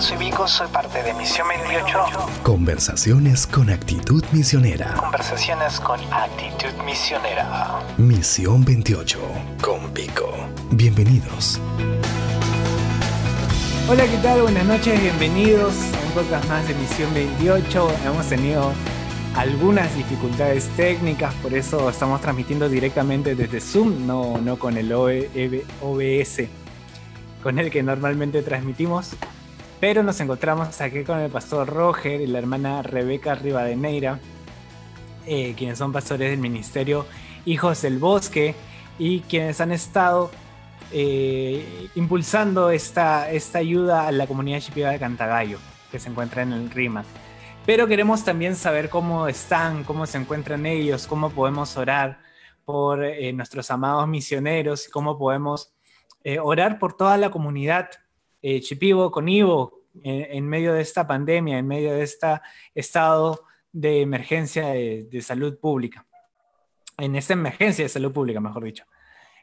Soy Vico, soy parte de Misión 28. Conversaciones con actitud misionera. Conversaciones con actitud misionera. Misión 28 con Vico. Bienvenidos. Hola, ¿qué tal? Buenas noches, bienvenidos a un podcast más de Misión 28. Hemos tenido algunas dificultades técnicas, por eso estamos transmitiendo directamente desde Zoom, no, no con el OBS con el que normalmente transmitimos. Pero nos encontramos aquí con el pastor Roger y la hermana Rebeca Rivadeneira, eh, quienes son pastores del ministerio Hijos del Bosque y quienes han estado eh, impulsando esta, esta ayuda a la comunidad chipiva de Cantagallo, que se encuentra en el RIMA. Pero queremos también saber cómo están, cómo se encuentran ellos, cómo podemos orar por eh, nuestros amados misioneros cómo podemos orar por toda la comunidad eh, Chipivo, con Ivo, en medio de esta pandemia, en medio de este estado de emergencia de, salud pública. En esta emergencia de salud pública, mejor dicho.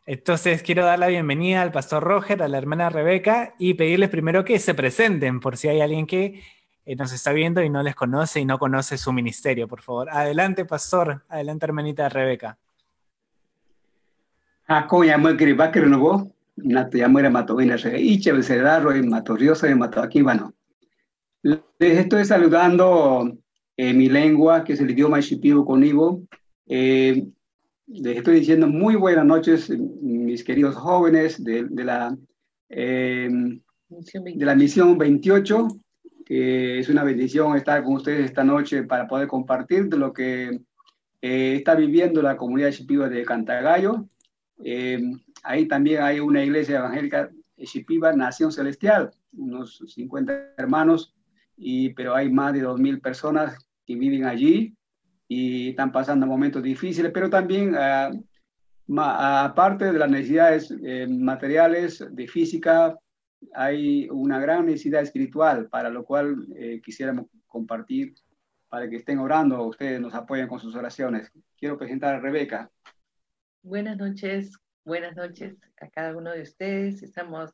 Entonces quiero dar la bienvenida al pastor Roger, a la hermana Rebeca y pedirles primero que se presenten por si hay alguien que eh, nos está viendo y no les conoce y no conoce su ministerio, por favor. Adelante, pastor. Adelante, hermanita Rebeca. Ah, Nato Yamuera Matovina Iche Becerraro y Matoriosa y aquí bueno. Les estoy saludando en mi lengua, que es el idioma shipibo conmigo. Eh, les estoy diciendo muy buenas noches, mis queridos jóvenes de, de la, eh, de la misión 28, que es una bendición estar con ustedes esta noche para poder compartir de lo que eh, está viviendo la comunidad shipibo de Cantagallo. Ahí también hay una iglesia evangélica Shipiba, Nación Celestial, unos 50 hermanos, y, pero hay más de 2.000 personas que viven allí y están pasando momentos difíciles, pero también, ah, aparte de las necesidades eh, materiales, de física, hay una gran necesidad espiritual, para lo cual eh, quisiéramos compartir para que estén orando, ustedes nos apoyen con sus oraciones. Quiero presentar a Rebeca. Buenas noches, buenas noches a cada uno de ustedes. Estamos,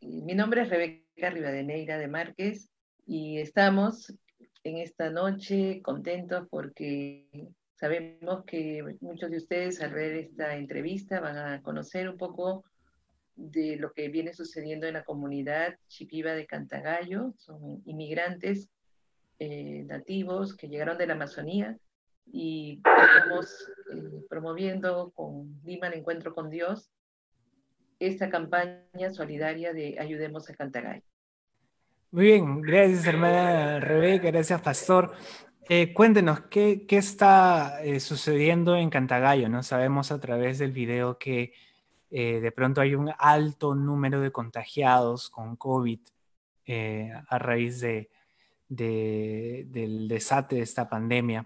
mi nombre es Rebeca Rivadeneira de Márquez y estamos en esta noche contentos porque sabemos que muchos de ustedes al ver esta entrevista van a conocer un poco de lo que viene sucediendo en la comunidad chipiva de Cantagallo. Son inmigrantes eh, nativos que llegaron de la Amazonía y estamos eh, promoviendo con Lima el Encuentro con Dios esta campaña solidaria de Ayudemos a Cantagay. Muy bien, gracias hermana Rebeca, gracias pastor. Eh, cuéntenos, ¿qué, qué está eh, sucediendo en Cantagallo? ¿no? Sabemos a través del video que de pronto hay un alto número de contagiados con COVID a raíz de, del desate de esta pandemia.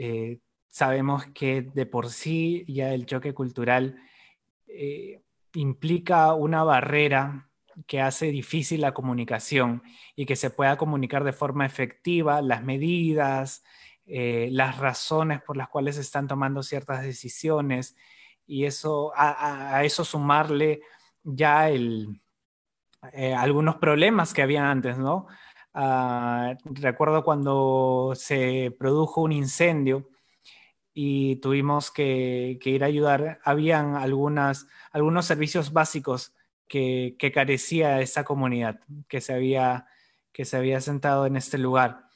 Eh, sabemos que de por sí ya el choque cultural eh, implica una barrera que hace difícil la comunicación y que se pueda comunicar de forma efectiva las medidas, eh, las razones por las cuales se están tomando ciertas decisiones y eso a, eso sumarle ya algunos problemas que había antes, ¿no? Ah, recuerdo cuando se produjo un incendio y tuvimos que, ir a ayudar. Habían algunas, algunos servicios básicos que, carecía esa comunidad que se había, que se había sentado en este lugar.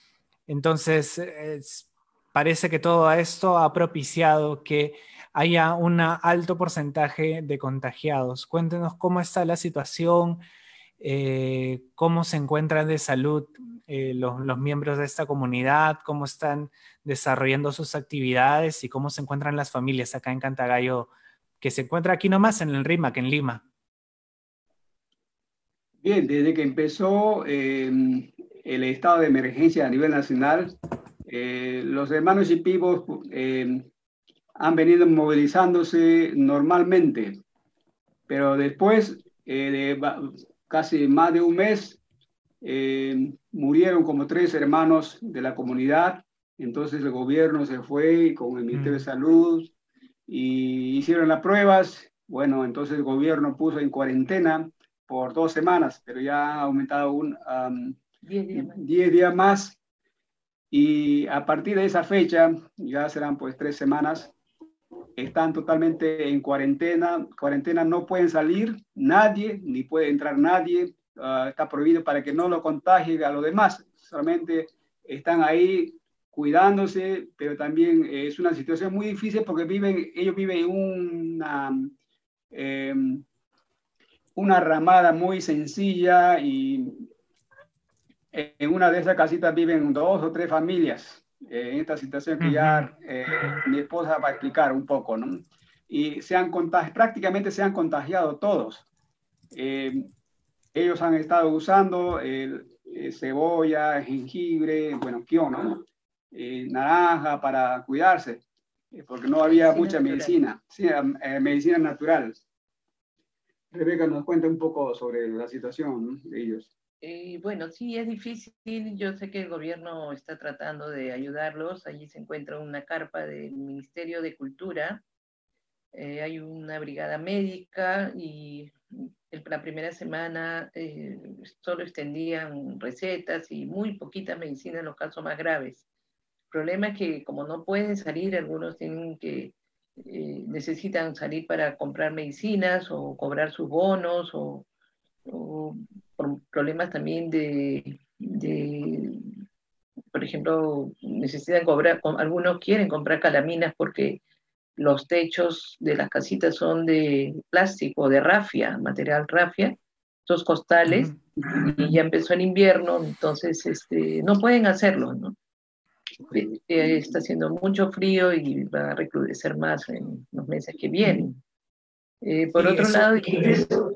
Entonces, parece que todo esto ha propiciado que haya un alto porcentaje de contagiados. Cuéntenos cómo está la situación, eh, cómo se encuentran de salud eh, los, miembros de esta comunidad, cómo están desarrollando sus actividades y cómo se encuentran las familias acá en Cantagallo, que se encuentra aquí nomás en el RIMAC, en Lima. Bien, desde que empezó em, el estado de emergencia a nivel nacional, eh, los hermanos y pibos em, han venido movilizándose normalmente, pero después de casi más de un mes, eh, murieron como tres hermanos de la comunidad. Entonces el gobierno se fue con el Ministerio de mm. Salud y hicieron las pruebas. Bueno, entonces el gobierno puso en cuarentena por dos semanas, pero ya ha aumentado un, 10 días más. días más. Y a partir de esa fecha, ya serán pues tres semanas, están totalmente en cuarentena. Cuarentena no pueden salir nadie, ni puede entrar nadie. Ah, está prohibido para que no lo contagie a los demás. Solamente están ahí cuidándose, pero también es una situación muy difícil porque viven, ellos viven en una, em, una ramada muy sencilla y en una de esas casitas viven dos o tres familias. Eh, en esta situación que ya eh, mi esposa va a explicar un poco, ¿no? Y se han prácticamente se han contagiado todos. Eh, ellos han estado usando cebolla, jengibre, bueno, kion, ¿no? naranja para cuidarse, porque no había mucha medicina, sí, medicina natural. Rebeca nos cuenta un poco sobre la situación de ellos. Eh, bueno, sí, es difícil. Yo sé que el gobierno está tratando de ayudarlos. Allí se encuentra una carpa del Ministerio de Cultura. Eh, hay una brigada médica y la primera semana eh, solo extendían recetas y muy poquitas medicinas en los casos más graves. El problema es que como no pueden salir, algunos tienen que necesitan salir para comprar medicinas o cobrar sus bonos o por problemas también de, por ejemplo, necesitan cobrar, algunos quieren comprar calaminas porque los techos de las casitas son de plástico, de rafia, material rafia, esos costales, y ya empezó el invierno, entonces este, no pueden hacerlo, ¿no? Eh, está haciendo mucho frío y va a recrudecer más en los meses que vienen. Eh, por otro lado, eso,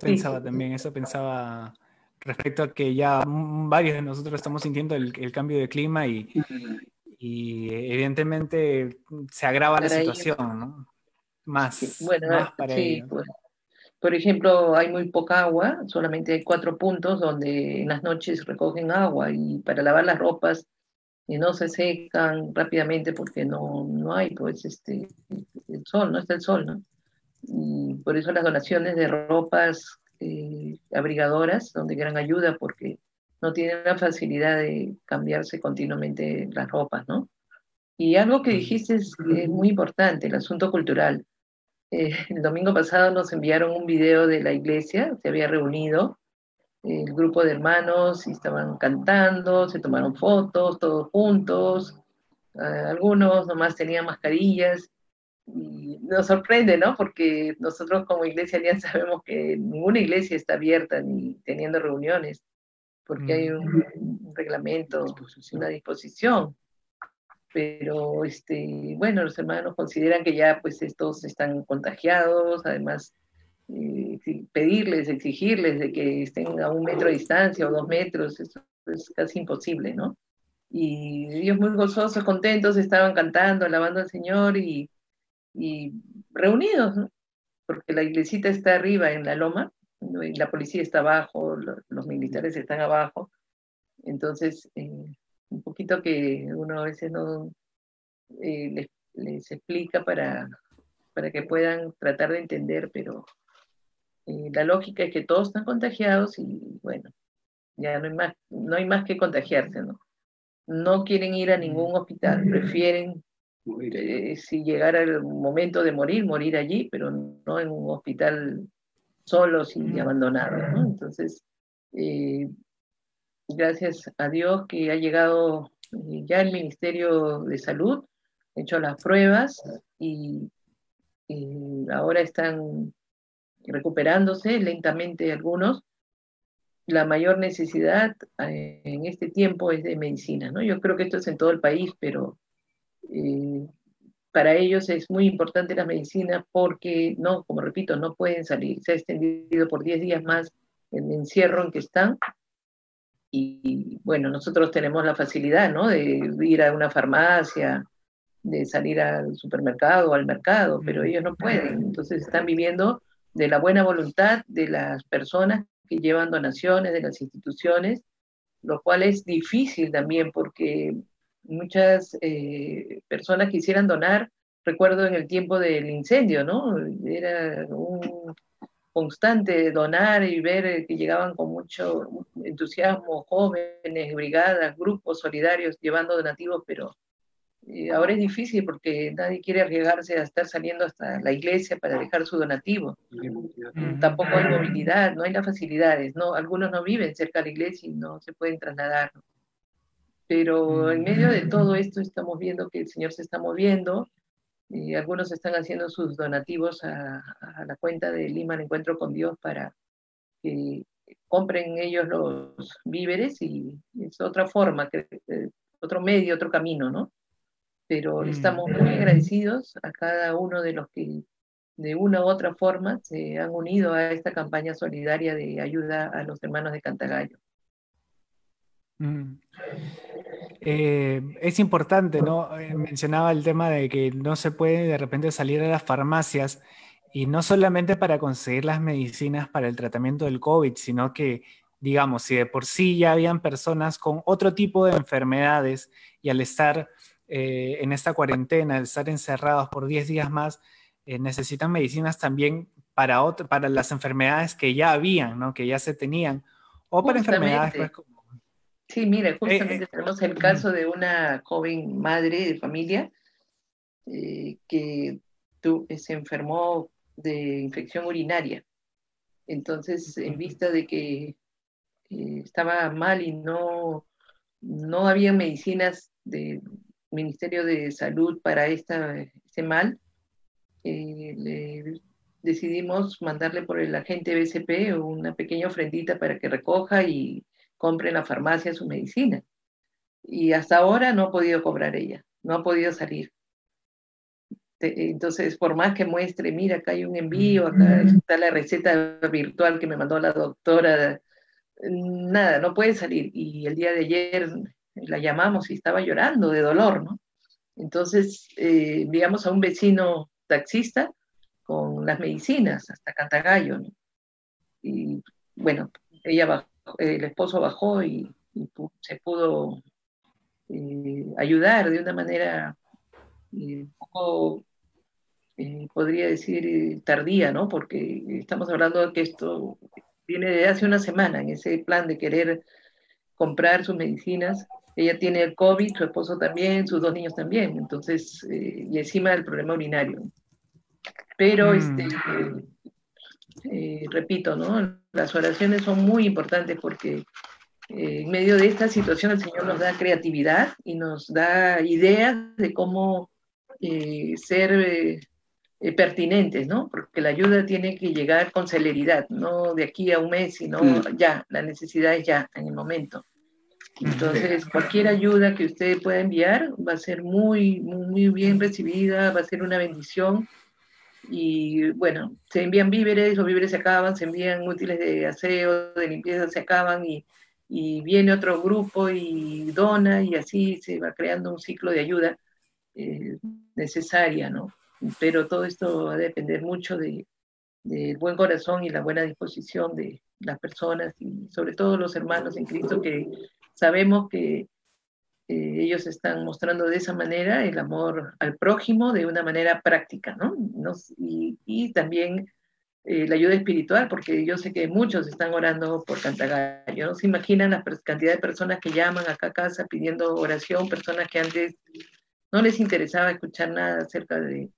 pensaba también, eso pensaba respecto a que ya varios de nosotros estamos sintiendo el, cambio de clima y, y, evidentemente se agrava la situación, ¿no? Más, bueno, más para sí, pues, por ejemplo, hay muy poca agua, solamente hay cuatro puntos donde en las noches recogen agua y para lavar las ropas y no se secan rápidamente porque no, no hay pues este el sol, no está el sol, ¿no? Y por eso las donaciones de ropas eh, abrigadoras son de gran ayuda porque no tienen la facilidad de cambiarse continuamente las ropas, ¿no? Y algo que dijiste es, muy importante, el asunto cultural. Eh, el domingo pasado nos enviaron un video de la iglesia, se había reunido el grupo de hermanos y estaban cantando, se tomaron fotos todos juntos, ah, algunos nomás tenían mascarillas y nos sorprende, ¿no? Porque nosotros como iglesia ya sabemos que ninguna iglesia está abierta ni teniendo reuniones, porque hay un, reglamento, una disposición. Pero, este, bueno, los hermanos consideran que ya pues estos están contagiados, además eh, pedirles, exigirles de que estén a un metro de distancia o dos metros, eso es casi imposible, ¿no? Y ellos muy gozosos, contentos, estaban cantando, alabando al Señor y y reunidos, porque la iglesita está arriba en la loma, y la policía está abajo, los militares están abajo, entonces eh, un poquito que uno a veces no eh, les, explica para, para que puedan tratar de entender, pero eh, la lógica es que todos están contagiados y bueno, ya no hay más, no hay más que contagiarse, ¿no? No quieren ir a ningún hospital, prefieren eh, si llegara el momento de morir, morir allí, pero no en un hospital solo y abandonado. Entonces, eh, gracias a Dios que ha llegado eh, ya el Ministerio de Salud, ha hecho las pruebas y, ahora están recuperándose lentamente algunos. La mayor necesidad en este tiempo es de medicina, ¿no? Yo creo que esto es en todo el país, pero eh, para ellos es muy importante la medicina porque, no, como repito, no pueden salir. Se ha extendido por 10 días más el encierro en que están. Y bueno, nosotros tenemos la facilidad, ¿no? De ir a una farmacia, de salir al supermercado o al mercado, pero ellos no pueden. Entonces están viviendo de la buena voluntad de las personas que llevan donaciones de las instituciones, lo cual es difícil también porque muchas eh, personas quisieran donar, recuerdo en el tiempo del incendio, ¿no? Era un, constante donar y ver que llegaban con mucho entusiasmo jóvenes, brigadas, grupos solidarios llevando donativos, pero eh, ahora es difícil porque nadie quiere arriesgarse a estar saliendo hasta la iglesia para dejar su donativo. Tampoco hay movilidad, no hay las facilidades, ¿no? Algunos no viven cerca de la iglesia y no se pueden trasladar. Pero en medio de todo esto estamos viendo que el Señor se está moviendo y algunos están haciendo sus donativos a, la cuenta de Lima el Encuentro con Dios para que compren ellos los víveres y es otra forma, que, eh, otro medio, otro camino, ¿no? Pero mm. estamos muy agradecidos a cada uno de los que de una u otra forma se han unido a esta campaña solidaria de ayuda a los hermanos de Cantagallo. Mm. Eh, es importante, ¿no? Eh, mencionaba el tema de que no se puede de repente salir a las farmacias y no solamente para conseguir las medicinas para el tratamiento del COVID, sino que, digamos, si de por sí ya habían personas con otro tipo de enfermedades y al estar eh, en esta cuarentena, al estar encerrados por 10 días más, necesitan medicinas también para, para las enfermedades que ya habían, ¿no? Que ya se tenían, o para enfermedades pues, Sí, mira, eh, justamente eh, tenemos el caso de una joven madre de familia eh, que se enfermó de infección urinaria. Entonces, en vista de que estaba mal y no, no había medicinas del Ministerio de Salud para esta, este mal, decidimos mandarle por el agente BCP una pequeña ofrendita para que recoja y compre en la farmacia su medicina. Y hasta ahora no ha podido cobrar ella, no ha podido salir. Entonces, por más que muestre, mira, acá hay un envío, acá está la receta virtual que me mandó la doctora, nada, no puede salir. Y el día de ayer la llamamos y estaba llorando de dolor, ¿no? Entonces, eh, enviamos a un vecino taxista con las medicinas hasta Cantagallo, ¿no? Y bueno, ella bajó el esposo bajó y, se pudo eh, ayudar de una manera eh, un poco, eh, podría decir, tardía, ¿no? Porque estamos hablando de que esto viene de hace una semana, en ese plan de querer comprar sus medicinas. Ella tiene el COVID, su esposo también, sus dos niños también, entonces, y encima del problema urinario. Pero, mm. este, repito, ¿no? Las oraciones son muy importantes porque eh, en medio de esta situación el Señor nos da creatividad y nos da ideas de cómo eh, ser eh, pertinentes, ¿no? Porque la ayuda tiene que llegar con celeridad, no de aquí a un mes, sino ya, la necesidad es ya, en el momento. Entonces, cualquier ayuda que usted pueda enviar va a ser muy, muy bien recibida, va a ser una bendición y bueno, se envían víveres, los víveres se acaban, se envían útiles de aseo, de limpieza, se acaban y, y viene otro grupo y dona y así se va creando un ciclo de ayuda eh, necesaria, ¿no? Pero todo esto va a depender mucho del de buen corazón y la buena disposición de las personas y sobre todo los hermanos en Cristo que sabemos que ellos están mostrando de esa manera el amor al prójimo de una manera práctica, ¿no? y, también eh, la ayuda espiritual, porque yo sé que muchos están orando por Cantagallo, ¿no? Se imaginan la cantidad de personas que llaman acá a casa pidiendo oración, personas que antes no les interesaba escuchar nada acerca del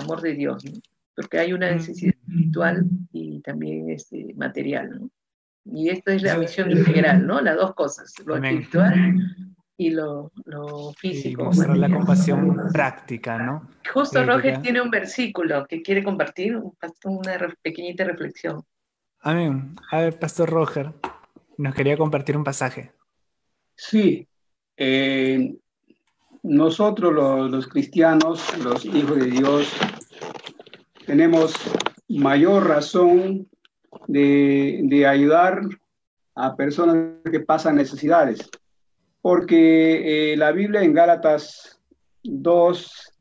amor de Dios, ¿no? Porque hay una necesidad espiritual y también este, material, ¿no? Y esta es la misión integral, ¿no? Las dos cosas, lo espiritual y lo, lo físico. Y mostrar la compasión práctica, ¿no? Justo Roger tiene un versículo que quiere compartir, una pequeñita reflexión. Amén. A ver, Pastor Roger, nos quería compartir un pasaje. Sí. Eh, nosotros los, los cristianos, los hijos de Dios, tenemos mayor razón de, de ayudar a personas que pasan necesidades porque eh, la Biblia en Gálatas 2,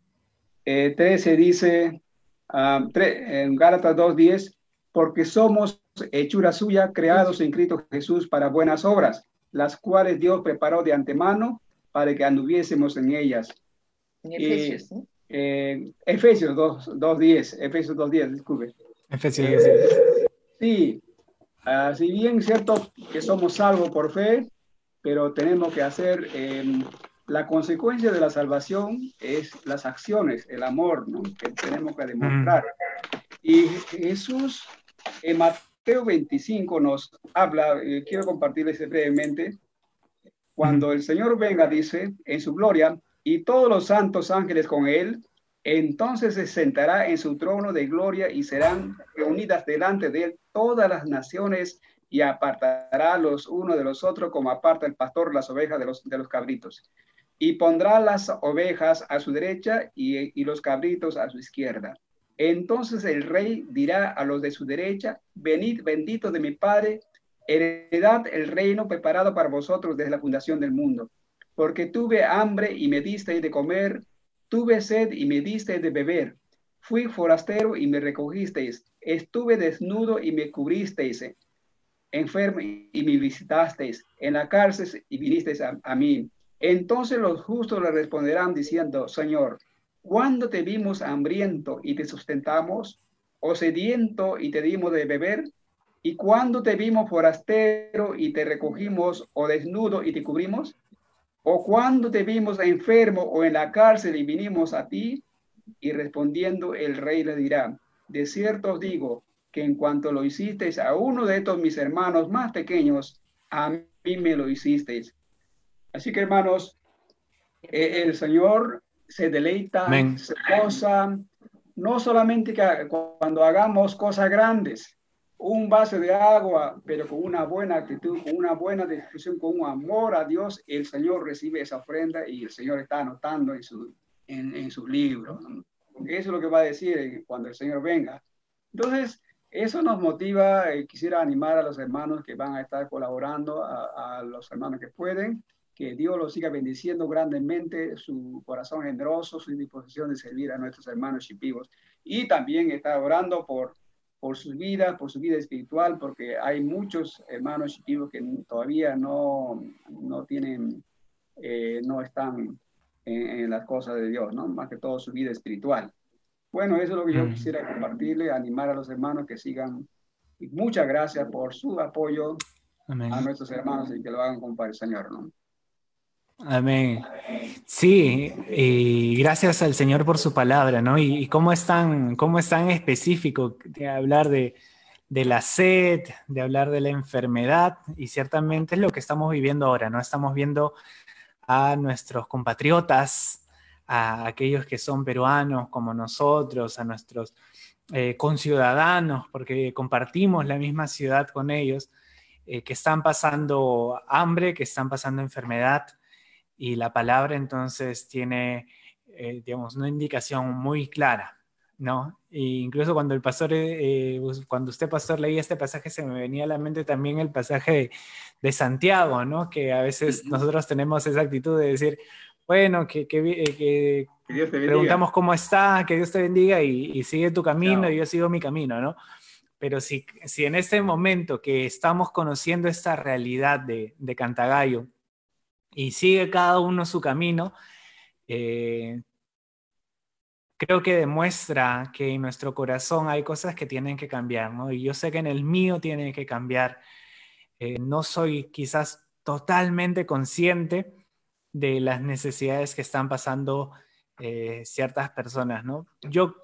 13 eh, dice, uh, en Gálatas 2, 10, porque somos hechura suya, creados en Cristo Jesús para buenas obras, las cuales Dios preparó de antemano para que anduviésemos en ellas. En Efesios, eh, Efesios 2, 10, Efesios 2, 10, disculpe. Efesios Sí, uh, si bien es cierto que somos salvos por fe, pero tenemos que hacer, eh, la consecuencia de la salvación es las acciones, el amor ¿no? que tenemos que demostrar. Mm. Y Jesús en Mateo 25 nos habla, eh, quiero compartirles brevemente, cuando el Señor venga, dice, en su gloria, y todos los santos ángeles con él, entonces se sentará en su trono de gloria y serán reunidas delante de él todas las naciones y apartará los unos de los otros como aparta el pastor las ovejas de los, de los cabritos. Y pondrá las ovejas a su derecha y, y los cabritos a su izquierda. Entonces el rey dirá a los de su derecha, venid bendito de mi Padre, heredad el reino preparado para vosotros desde la fundación del mundo. Porque tuve hambre y me disteis de comer, Tuve sed y me diste de beber. Fui forastero y me recogisteis. Estuve desnudo y me cubristeis. Enfermo y me visitasteis. En la cárcel y vinisteis a, a mí. Entonces los justos le responderán diciendo, Señor, ¿cuándo te vimos hambriento y te sustentamos? ¿O sediento y te dimos de beber? ¿Y cuándo te vimos forastero y te recogimos? ¿O desnudo y te cubrimos? ¿O cuando te vimos enfermo o en la cárcel y vinimos a ti? Y respondiendo el rey le dirá, de cierto os digo que en cuanto lo hicisteis a uno de estos mis hermanos más pequeños, a mí me lo hicisteis. Así que hermanos, eh, el Señor se deleita, se goza, no solamente que cuando hagamos cosas grandes, un vaso de agua, pero con una buena actitud, con una buena discusión, con un amor a Dios, el Señor recibe esa ofrenda y el Señor está anotando en su, en, en su libro. Porque eso es lo que va a decir cuando el Señor venga. Entonces, eso nos motiva, eh, quisiera animar a los hermanos que van a estar colaborando, a, los hermanos que pueden, que Dios los siga bendiciendo grandemente, su corazón generoso, su disposición de servir a nuestros hermanos chipivos. Y también está orando por por su vida, por su vida espiritual, porque hay muchos hermanos chiquillos que todavía no, no tienen, eh, no están en, las cosas de Dios, ¿no? Más que todo su vida espiritual. Bueno, eso es lo que yo mm. quisiera compartirle, animar a los hermanos que sigan. Y muchas gracias por su apoyo a nuestros hermanos y que lo hagan con el Señor, ¿no? Amén. Sí, y gracias al Señor por su palabra, ¿no? Y, cómo, es tan, cómo es tan específico de hablar de, de, la sed, de hablar de la enfermedad, y ciertamente es lo que estamos viviendo ahora, ¿no? Estamos viendo a nuestros compatriotas, a aquellos que son peruanos como nosotros, a nuestros eh, conciudadanos, porque compartimos la misma ciudad con ellos, eh, que están pasando hambre, que están pasando enfermedad y la palabra entonces tiene, eh, digamos, una indicación muy clara, ¿no? E incluso cuando el pastor, eh, cuando usted pastor leía este pasaje, se me venía a la mente también el pasaje de, Santiago, ¿no? Que a veces nosotros tenemos esa actitud de decir, bueno, que, que, eh, que preguntamos cómo está, que Dios te bendiga y, sigue tu camino y yo sigo mi camino, ¿no? Pero si, si en este momento que estamos conociendo esta realidad de, de Cantagallo, y sigue cada uno su camino, eh, creo que demuestra que en nuestro corazón hay cosas que tienen que cambiar, ¿no? Y yo sé que en el mío tiene que cambiar. Eh, no soy quizás totalmente consciente de las necesidades que están pasando eh, ciertas personas, ¿no? Yo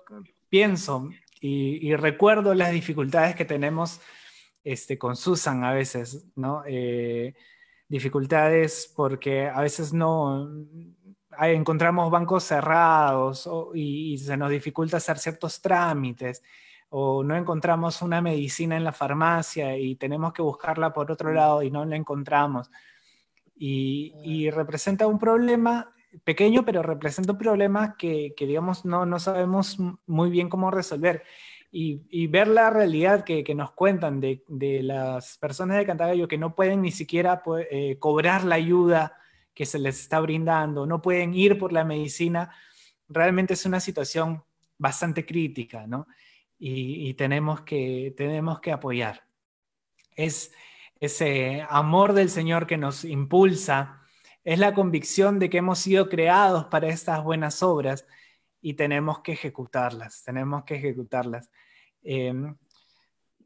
pienso y, recuerdo las dificultades que tenemos este, con Susan a veces, ¿no? dificultades porque a veces no encontramos bancos cerrados y, se nos dificulta hacer ciertos trámites o no encontramos una medicina en la farmacia y tenemos que buscarla por otro lado y no la encontramos. Y, y representa un problema pequeño, pero representa un problema que, que digamos, no, no sabemos muy bien cómo resolver y, ver la realidad que, nos cuentan de, las personas de Cantagallo que no pueden ni siquiera eh, cobrar la ayuda que se les está brindando, no pueden ir por la medicina, realmente es una situación bastante crítica, ¿no? Y, tenemos, que, tenemos que apoyar. Es ese amor del Señor que nos impulsa, es la convicción de que hemos sido creados para estas buenas obras y tenemos que ejecutarlas, tenemos que ejecutarlas. Em,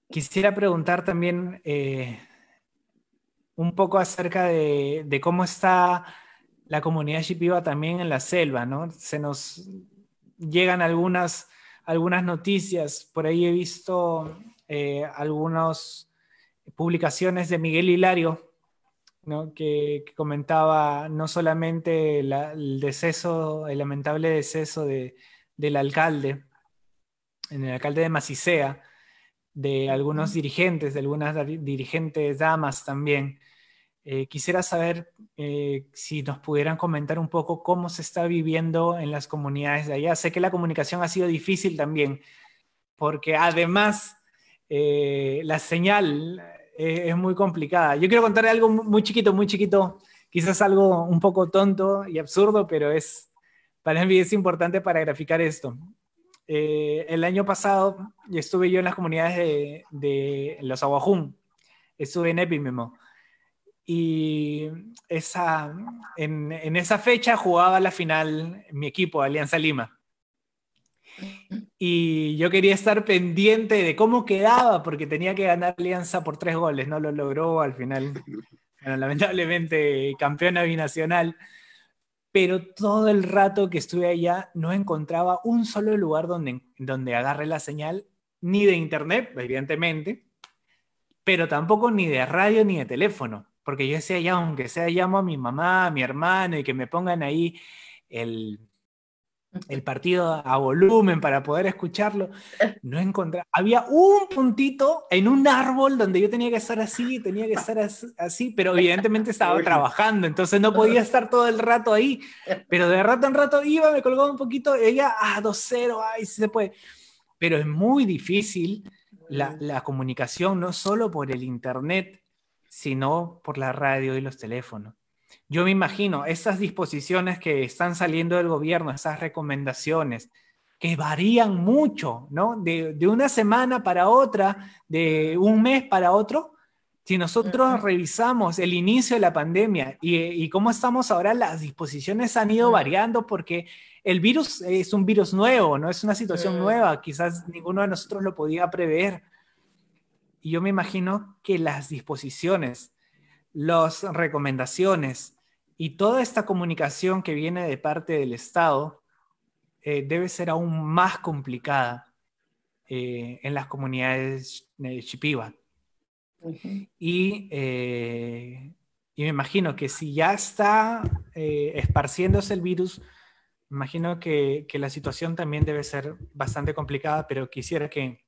quisiera preguntar también eh, un poco acerca de, cómo está la comunidad shipiba también en la selva, ¿no? Se nos llegan algunas, algunas noticias, por ahí he visto eh, algunas publicaciones de Miguel Hilario, que, comentaba no solamente el deceso, el lamentable deceso del alcalde, en el alcalde de Macicea, de algunos dirigentes, de algunas dirigentes damas también. Eh, quisiera saber eh, si nos pudieran comentar un poco cómo se está viviendo en las comunidades de allá. Sé que la comunicación ha sido difícil también, porque además eh, la señal es muy complicada. Yo quiero contar algo muy chiquito, muy chiquito, quizás algo un poco tonto y absurdo, pero es, para mí es importante para graficar esto. Eh, el año pasado estuve yo en las comunidades de, los Aguajún, estuve en Epimemo. Y en, esa fecha jugaba la final mi equipo, Alianza Lima. Y yo quería estar pendiente de cómo quedaba, porque tenía que ganar Alianza por tres goles. No lo logró al final. lamentablemente, campeona binacional pero todo el rato que estuve allá no encontraba un solo lugar donde, donde agarre la señal, ni de internet, evidentemente, pero tampoco ni de radio ni de teléfono, porque yo decía ya, aunque sea llamo a mi mamá, a mi hermano y que me pongan ahí el, el partido a volumen para poder escucharlo, no encontré. Había un puntito en un árbol donde yo tenía que estar así, tenía que estar así, pero evidentemente estaba trabajando, entonces no podía estar todo el rato ahí. Pero de rato en rato iba, me colgaba un poquito, ella, ah, 2-0, ay, sí se puede. Pero es muy difícil la, la comunicación, no solo por el internet, sino por la radio y los teléfonos. Yo me imagino esas disposiciones que están saliendo del gobierno, esas recomendaciones, que varían mucho, ¿no? De, una semana para otra, de un mes para otro. Si nosotros revisamos el inicio de la pandemia y, cómo estamos ahora, las disposiciones han ido variando porque el virus es un virus nuevo, no es una situación nueva, quizás ninguno de nosotros lo podía prever. Y yo me imagino que las disposiciones, las recomendaciones, y toda esta comunicación que viene de parte del Estado eh, debe ser aún más complicada eh, en las comunidades de y, eh, y, me imagino que si ya está esparciéndose el virus, me imagino que, que, la situación también debe ser bastante complicada, pero quisiera que,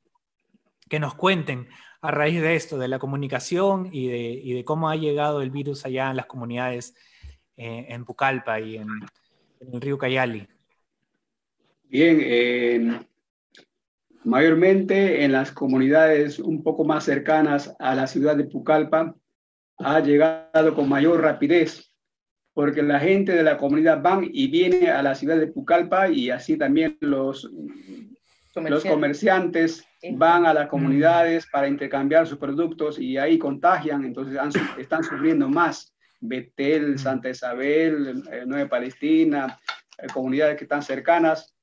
que nos cuenten a raíz de esto, de la comunicación y de, y de cómo ha llegado el virus allá en las comunidades eh, en Pucallpa y en, el río Cayali? Bien, mayormente en las comunidades un poco más cercanas a la ciudad de Pucallpa ha llegado con mayor rapidez porque la gente de la comunidad van y viene a la ciudad de Pucallpa y así también los, los comerciantes van a las comunidades para intercambiar sus productos y ahí contagian, entonces están sufriendo más. Betel, Santa Isabel, eh, Nueva Palestina, eh, comunidades que están cercanas.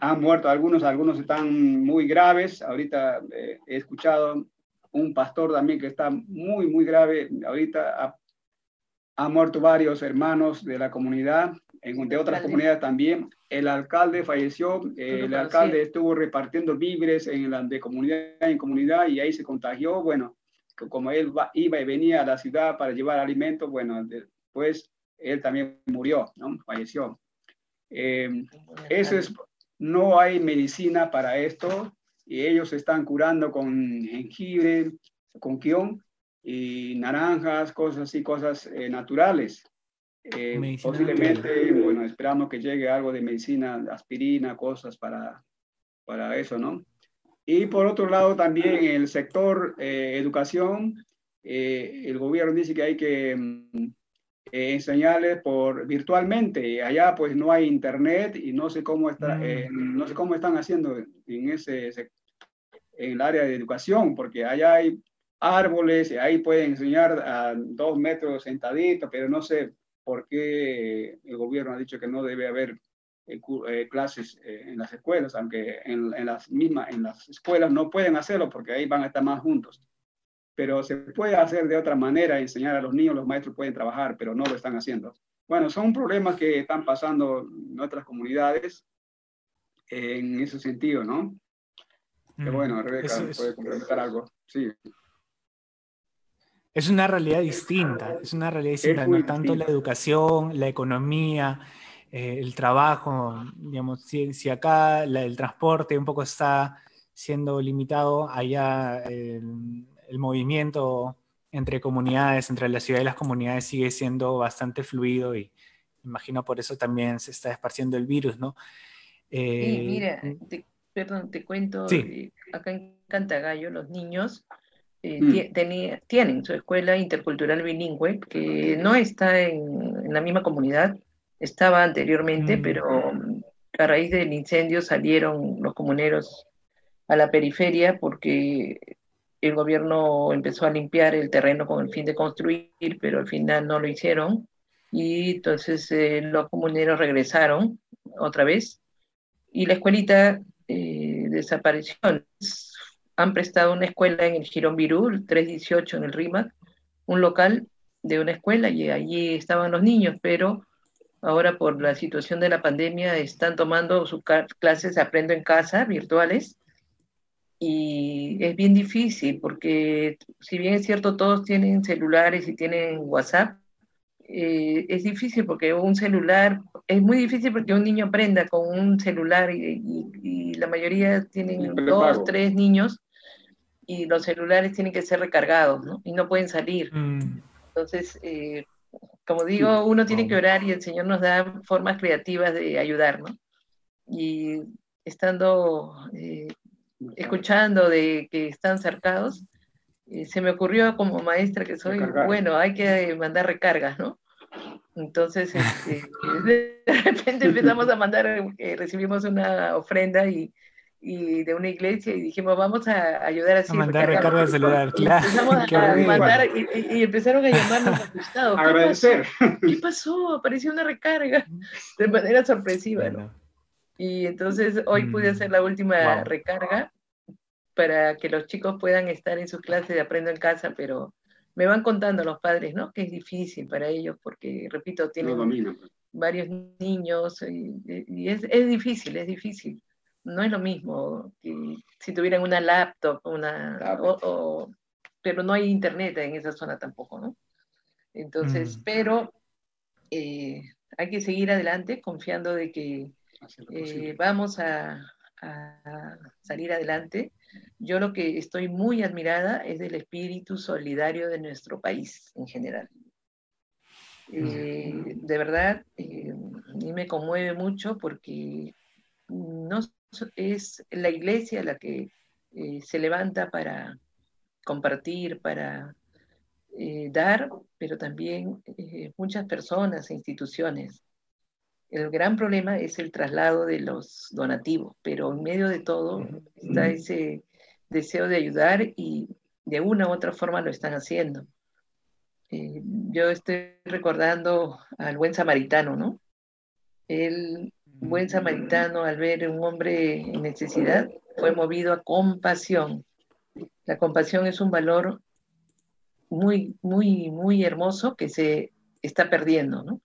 Han muerto algunos, algunos están muy graves. Ahorita eh, he escuchado un pastor también que está muy, muy grave. Ahorita ha, han muerto varios hermanos de la comunidad, en, de otras comunidades también. El alcalde falleció, el alcalde estuvo repartiendo víveres en la, de comunidad en comunidad y ahí se contagió. Bueno, como él iba y venía a la ciudad para llevar alimentos, bueno, después él también murió, ¿no? Falleció. Eh, eso es, no hay medicina para esto y ellos están curando con jengibre, con quión y naranjas, cosas así, cosas eh, naturales. Eh, posiblemente, bueno, esperamos que llegue algo de medicina, aspirina, cosas para, para eso, ¿no? Y por otro lado, también en el sector eh, educación, eh, el gobierno dice que hay que mm, eh, enseñarles por virtualmente. Allá pues no hay internet y no sé cómo, está, mm. no sé cómo están haciendo en, ese, en el área de educación, porque allá hay árboles y ahí pueden enseñar a dos metros sentaditos, pero no sé por qué el gobierno ha dicho que no debe haber clases en las escuelas, aunque en, en, las mismas, en las escuelas no pueden hacerlo porque ahí van a estar más juntos. Pero se puede hacer de otra manera, enseñar a los niños, los maestros pueden trabajar, pero no lo están haciendo. Bueno, son problemas que están pasando en otras comunidades en ese sentido, ¿no? Mm. bueno, Rebeca puede complementar algo. Sí. Es una realidad distinta, es una realidad distinta, no tanto la educación, la economía, eh, el trabajo, digamos, si, si acá el transporte un poco está siendo limitado, allá el, el movimiento entre comunidades, entre la ciudad y las comunidades sigue siendo bastante fluido y imagino por eso también se está esparciendo el virus, ¿no? Eh, mira, mm. perdón, te cuento, eh, acá en Cantagallo los niños eh, mm. tienen su escuela intercultural bilingüe, que no está en, la misma comunidad, estaba anteriormente, mm. pero a raíz del incendio salieron los comuneros a la periferia porque el gobierno empezó a limpiar el terreno con el fin de construir, pero al final no lo hicieron. Y entonces eh, los comuneros regresaron otra vez y la escuelita eh, desapareció. Han prestado una escuela en el Girón Virul, 318 en el RIMAC, un local de una escuela y allí estaban los niños, pero ahora por la situación de la pandemia están tomando sus clases Aprendo en Casa virtuales y es bien difícil porque si bien es cierto todos tienen celulares y tienen WhatsApp, eh, es difícil porque un celular, es muy difícil porque un niño aprenda con un celular y, la mayoría tienen dos, tres niños y los celulares tienen que ser recargados ¿no? y no pueden salir. Mm. Entonces, eh, como digo, uno tiene que orar y el Señor nos da formas creativas de ayudar, ¿no? Y estando eh, escuchando de que están cercados, eh, se me ocurrió como maestra que soy, bueno, hay que mandar recargas, ¿no? Entonces, este, de repente empezamos a mandar, eh, recibimos una ofrenda y, y, de una iglesia y dijimos, vamos a ayudar así. A mandar recargas de celular, claro. Empezamos a, mandar y, empezaron a llamarnos asustados. Agradecer. ¿Qué pasó? Apareció una recarga de manera sorpresiva, ¿no? Y entonces hoy pude mm. hacer la última recarga para que los chicos puedan estar en sus clases de aprendo en casa, pero me van contando los padres, ¿no? Que es difícil para ellos porque, repito, tienen pues. varios niños y, es, es, difícil, es difícil. No es lo mismo que si tuvieran una laptop, una, pero no hay internet en esa zona tampoco, ¿no? Entonces, mm. pero eh, hay que seguir adelante confiando de que eh, vamos a, salir adelante. Yo lo que estoy muy admirada es del espíritu solidario de nuestro país en general. Eh, de verdad, a mí me conmueve mucho porque no es la iglesia la que se levanta para compartir, para dar, pero también muchas personas e instituciones el gran problema es el traslado de los donativos, pero en medio de todo está ese deseo de ayudar y de una u otra forma lo están haciendo. Eh, yo estoy recordando al buen samaritano, ¿no? Buen samaritano al ver a un hombre en necesidad fue movido a compasión. La compasión es un valor muy, muy, muy hermoso que se está perdiendo, ¿no?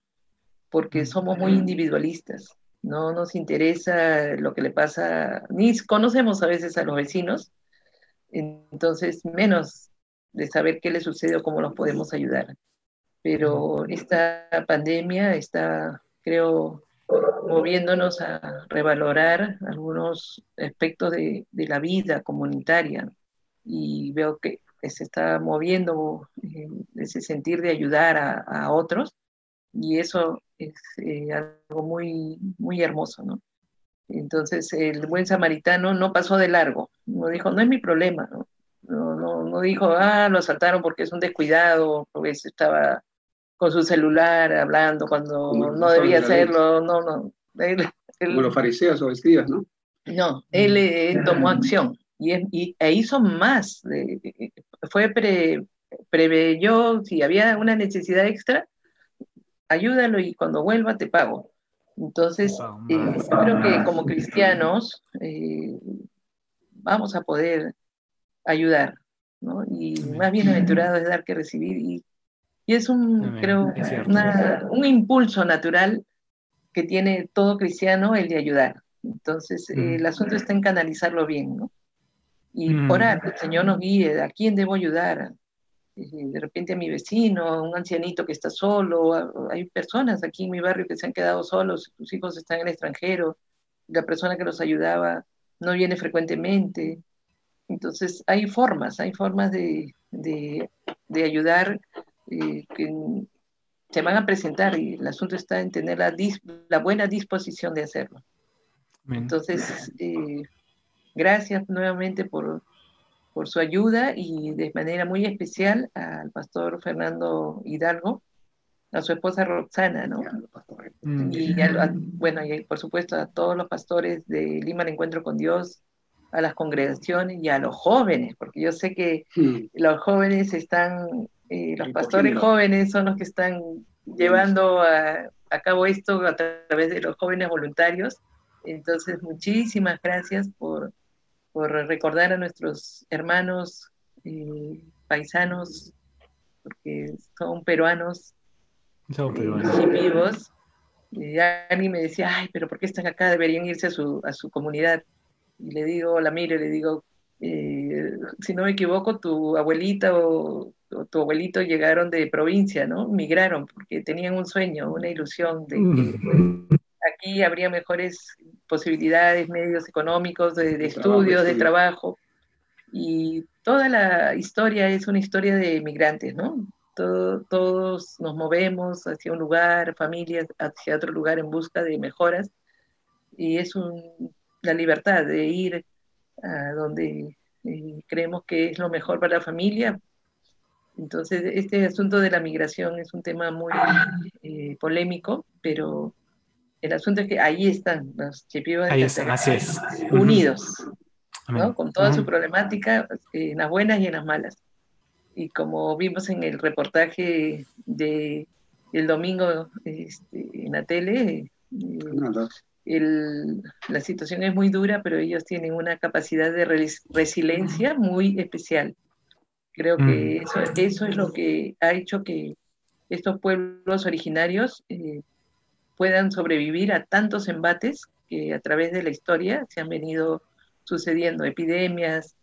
porque somos muy individualistas. No nos interesa lo que le pasa, ni conocemos a veces a los vecinos, entonces menos de saber qué le sucede o cómo nos podemos ayudar. Pero esta pandemia está, creo, moviéndonos a revalorar algunos aspectos de, la vida comunitaria y veo que se está moviendo ese sentir de ayudar a, a otros y eso es eh, algo muy, muy hermoso, ¿no? Entonces el buen samaritano no pasó de largo, no dijo, no es mi problema, ¿no? No, no, dijo, ah, lo asaltaron porque es un descuidado, porque estaba con su celular hablando cuando no debía hacerlo, no, no. Como los fariseos o escribas, ¿no? No, él, tomó acción y, y, e hizo más, fue pre, preveyó si había una necesidad extra, ayúdalo y cuando vuelva te pago. Entonces, eh, yo creo que como cristianos eh, vamos a poder ayudar, ¿no? Y más bienaventurado es dar que recibir. Y, y es un, creo, un impulso natural que tiene todo cristiano el de ayudar. Entonces, eh, el asunto está en canalizarlo bien, ¿no? Y orar, que el Señor nos guíe, ¿a quién debo ayudar? de repente a mi vecino, a un ancianito que está solo, hay personas aquí en mi barrio que se han quedado solos, sus hijos están en el extranjero, la persona que los ayudaba no viene frecuentemente. Entonces hay formas, hay formas de, de, ayudar eh, que se van a presentar y el asunto está en tener la, la buena disposición de hacerlo. Entonces, eh, gracias nuevamente por, por su ayuda y de manera muy especial al pastor Fernando Hidalgo, a su esposa Roxana, ¿no? Mm. Y bueno, y por supuesto a todos los pastores de Lima el Encuentro con Dios, a las congregaciones y a los jóvenes, porque yo sé que los jóvenes están, eh, los pastores jóvenes son los que están llevando a, a, cabo esto a través de los jóvenes voluntarios. Entonces, muchísimas gracias por, por recordar a nuestros hermanos eh, paisanos, porque son peruanos, son eh, peruanos. vivos. Y alguien me decía, ay, pero ¿por qué están acá? Deberían irse a su, a su comunidad. Y le digo, la miro le digo, eh, si no me equivoco, tu abuelita o, tu abuelito llegaron de provincia, ¿no? Migraron porque tenían un sueño, una ilusión de que aquí habría mejores posibilidades, medios económicos, de, estudios, de trabajo. Y toda la historia es una historia de migrantes, ¿no? todos nos movemos hacia un lugar, familias hacia otro lugar en busca de mejoras. Y es la libertad de ir a donde eh, creemos que es lo mejor para la familia. Entonces, este asunto de la migración es un tema muy eh, polémico, pero el asunto es que ahí están los chipivas unidos, ¿no? con toda su problemática, en las buenas y en las malas. Y como vimos en el reportaje de el domingo este, en la tele, el, la situación es muy dura, pero ellos tienen una capacidad de resiliencia muy especial. Creo que mm. eso, eso, es lo que ha hecho que estos pueblos originarios eh, puedan sobrevivir a tantos embates que a través de la historia se han venido sucediendo, epidemias,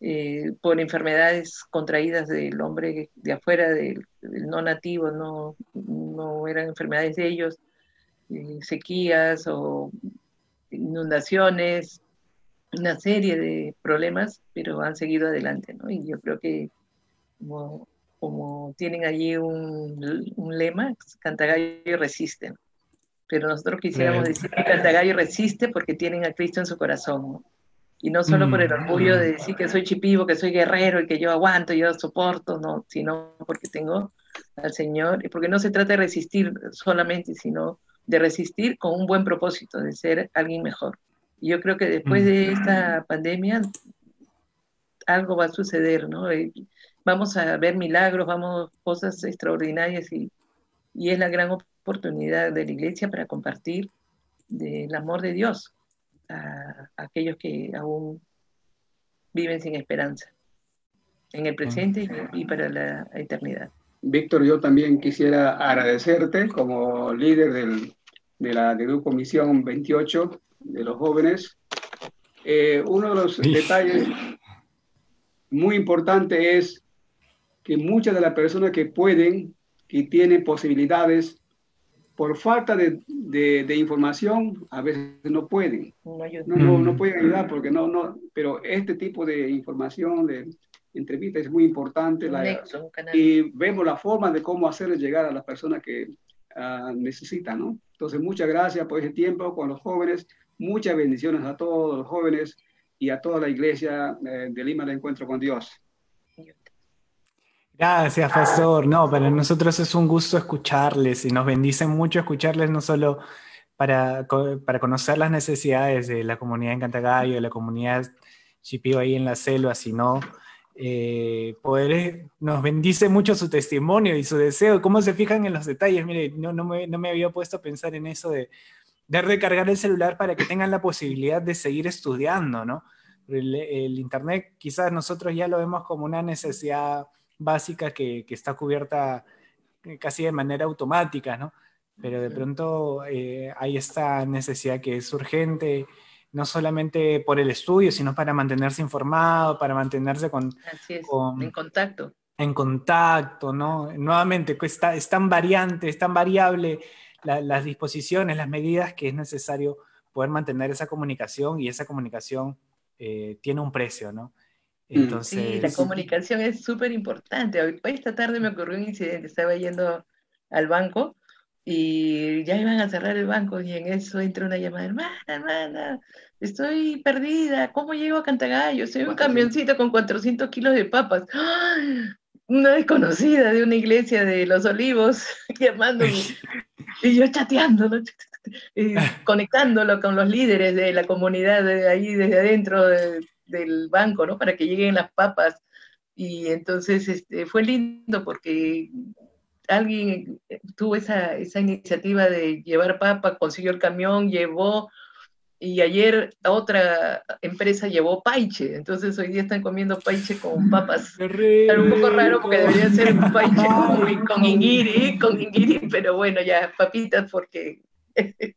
eh, por enfermedades contraídas del hombre de afuera, del, no nativo, no, no, eran enfermedades de ellos, eh, sequías o inundaciones, una serie de problemas, pero han seguido adelante, ¿no? Y yo creo que como, como tienen allí un, un lema, Cantagallo y resisten pero nosotros quisiéramos decir que Cantagallo resiste porque tienen a Cristo en su corazón. Y no solo por el mm. orgullo de decir que soy chipivo, que soy guerrero y que yo aguanto, yo soporto, no, sino porque tengo al Señor, y porque no se trata de resistir solamente, sino de resistir con un buen propósito, de ser alguien mejor. Y yo creo que después de mm. esta pandemia, algo va a suceder, ¿no? Vamos a ver milagros, vamos cosas extraordinarias y, y es la gran oportunidad de la iglesia para compartir del amor de Dios a, aquellos que aún viven sin esperanza, en el presente y, para la eternidad. Víctor, yo también quisiera agradecerte como líder de la de Grupo Misión 28 de los jóvenes. Eh, uno de los detalles muy importantes es que muchas de las personas que pueden y tienen posibilidades por falta de, de, información, a veces no pueden. No, no, pueden ayudar porque no, no, pero este tipo de información, de entrevista es muy importante. y vemos la forma de cómo hacerle llegar a las personas que uh, necesitan, ¿no? Entonces, muchas gracias por ese tiempo con los jóvenes. Muchas bendiciones a todos los jóvenes y a toda la iglesia eh, de Lima de Encuentro con Dios. Gracias, pastor. No, para nosotros es un gusto escucharles y nos bendice mucho escucharles no solo para, para conocer las necesidades de la comunidad en Cantagallo, de la comunidad chipío ahí en la selva, sino eh, poder, nos bendice mucho su testimonio y su deseo, cómo se fijan en los detalles. Mire, no, no, me, no me había puesto a pensar en eso de, de recargar el celular para que tengan la posibilidad de seguir estudiando, ¿no? El, Internet quizás nosotros ya lo vemos como una necesidad básica que, que está cubierta casi de manera automática, ¿no? Pero de pronto eh, hay esta necesidad que es urgente, no solamente por el estudio, sino para mantenerse informado, para mantenerse con... en contacto. En contacto, ¿no? Nuevamente, está, es tan variante, es tan variable las disposiciones, las medidas que es necesario poder mantener esa comunicación y esa comunicación eh, tiene un precio, ¿no? Mm. Entonces, sí, la comunicación es súper importante. Hoy, esta tarde me ocurrió un incidente, estaba yendo al banco y ya iban a cerrar el banco y en eso entra una llamada, hermana, hermana, estoy perdida, ¿cómo llego a Cantagallo? Soy un camioncito con 400 kilos de papas. Una desconocida de una iglesia de Los Olivos llamándome y yo chateando, conectándolo con los líderes de la comunidad de ahí desde adentro del banco, ¿no? Para que lleguen las papas. Y entonces este, fue lindo porque alguien tuvo esa, esa iniciativa de llevar papas, consiguió el camión, llevó, y ayer otra empresa llevó paiche, entonces hoy día están comiendo paiche con papas. Era un poco raro porque debería ser paiche con, con ingiri, con ingiri, pero bueno, ya papitas porque